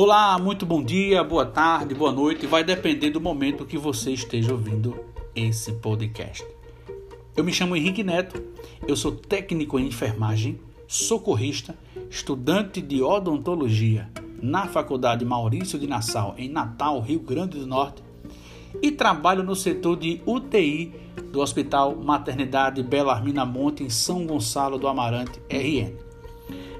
Olá, muito bom dia, boa tarde, boa noite. Vai depender do momento que você esteja ouvindo esse podcast. Eu me chamo Henrique Neto, eu sou técnico em enfermagem, socorrista, estudante de odontologia na Faculdade Maurício de Nassau, em Natal, Rio Grande do Norte, e trabalho no setor de UTI do Hospital Maternidade Bela Armina Monte, em São Gonçalo do Amarante, RN.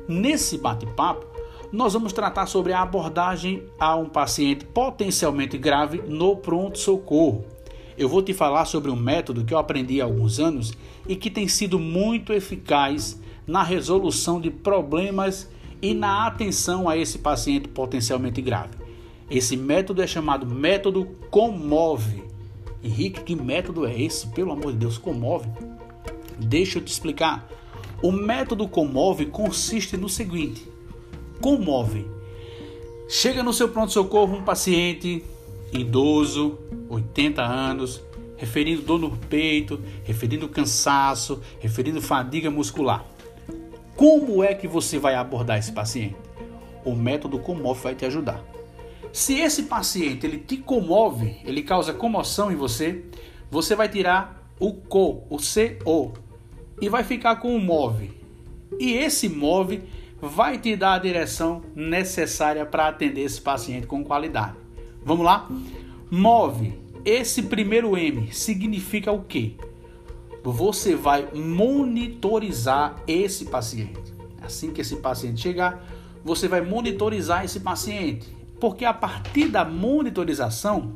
Nesse bate-papo, nós vamos tratar sobre a abordagem a um paciente potencialmente grave no pronto-socorro. Eu vou te falar sobre um método que eu aprendi há alguns anos e que tem sido muito eficaz na resolução de problemas e na atenção a esse paciente potencialmente grave. Esse método é chamado método Comove. Henrique, que método é esse? Pelo amor de Deus, Comove. Deixa eu te explicar. O método Comove consiste no seguinte: comove. Chega no seu pronto-socorro um paciente idoso, 80 anos, referindo dor no peito, referindo cansaço, referindo fadiga muscular. Como é que você vai abordar esse paciente? O método Comove vai te ajudar. Se esse paciente ele te comove, ele causa comoção em você, você vai tirar o co, o co, e vai ficar com o move. E esse move vai te dar a direção necessária para atender esse paciente com qualidade. Vamos lá? Move. Esse primeiro M significa o quê? Você vai monitorizar esse paciente. Assim que esse paciente chegar, você vai monitorizar esse paciente. Porque a partir da monitorização,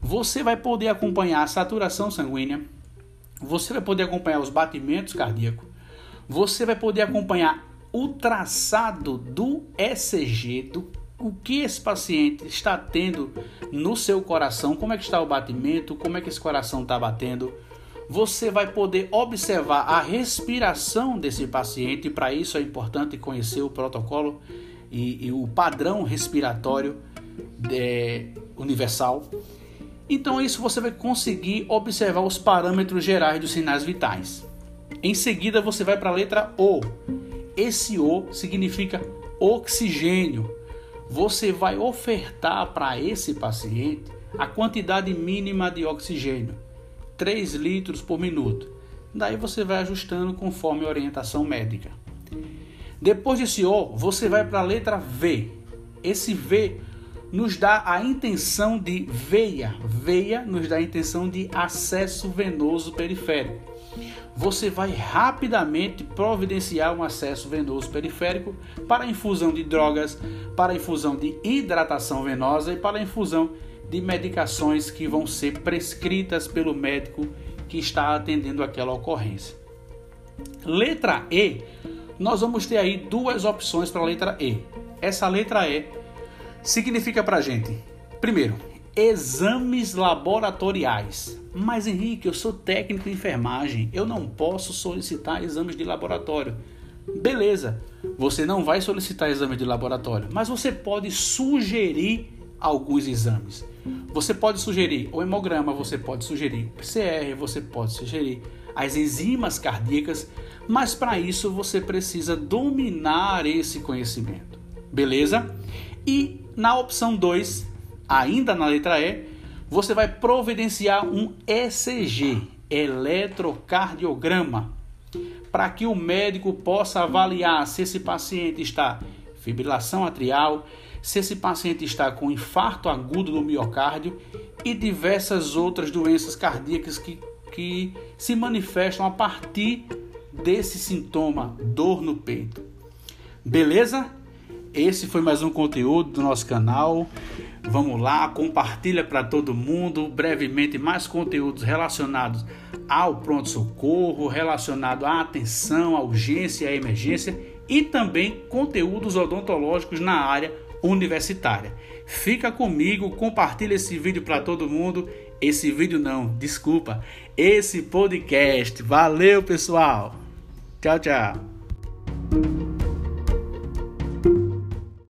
você vai poder acompanhar a saturação sanguínea, você vai poder acompanhar os batimentos cardíacos, você vai poder acompanhar o traçado do ECG, do o que esse paciente está tendo no seu coração, como é que está o batimento, como é que esse coração está batendo. Você vai poder observar a respiração desse paciente, para isso é importante conhecer o protocolo e, e o padrão respiratório é, universal. Então, isso você vai conseguir observar os parâmetros gerais dos sinais vitais. Em seguida, você vai para a letra O, esse O significa oxigênio. Você vai ofertar para esse paciente a quantidade mínima de oxigênio, 3 litros por minuto. Daí você vai ajustando conforme a orientação médica. Depois desse O, você vai para a letra V. Esse V nos dá a intenção de veia. Veia nos dá a intenção de acesso venoso periférico você vai rapidamente providenciar um acesso venoso periférico para infusão de drogas, para infusão de hidratação venosa e para infusão de medicações que vão ser prescritas pelo médico que está atendendo aquela ocorrência. Letra E, nós vamos ter aí duas opções para a letra E. Essa letra E significa para a gente, primeiro, exames laboratoriais. Mas Henrique, eu sou técnico em enfermagem, eu não posso solicitar exames de laboratório. Beleza, você não vai solicitar exames de laboratório, mas você pode sugerir alguns exames. Você pode sugerir o hemograma, você pode sugerir o PCR, você pode sugerir as enzimas cardíacas, mas para isso você precisa dominar esse conhecimento. Beleza? E na opção 2, ainda na letra E, você vai providenciar um ECG, eletrocardiograma, para que o médico possa avaliar se esse paciente está fibrilação atrial, se esse paciente está com infarto agudo do miocárdio e diversas outras doenças cardíacas que, que se manifestam a partir desse sintoma, dor no peito. Beleza? Esse foi mais um conteúdo do nosso canal. Vamos lá, compartilha para todo mundo brevemente mais conteúdos relacionados ao pronto-socorro, relacionado à atenção, à urgência à emergência e também conteúdos odontológicos na área universitária. Fica comigo, compartilha esse vídeo para todo mundo. Esse vídeo não, desculpa, esse podcast. Valeu, pessoal. Tchau, tchau.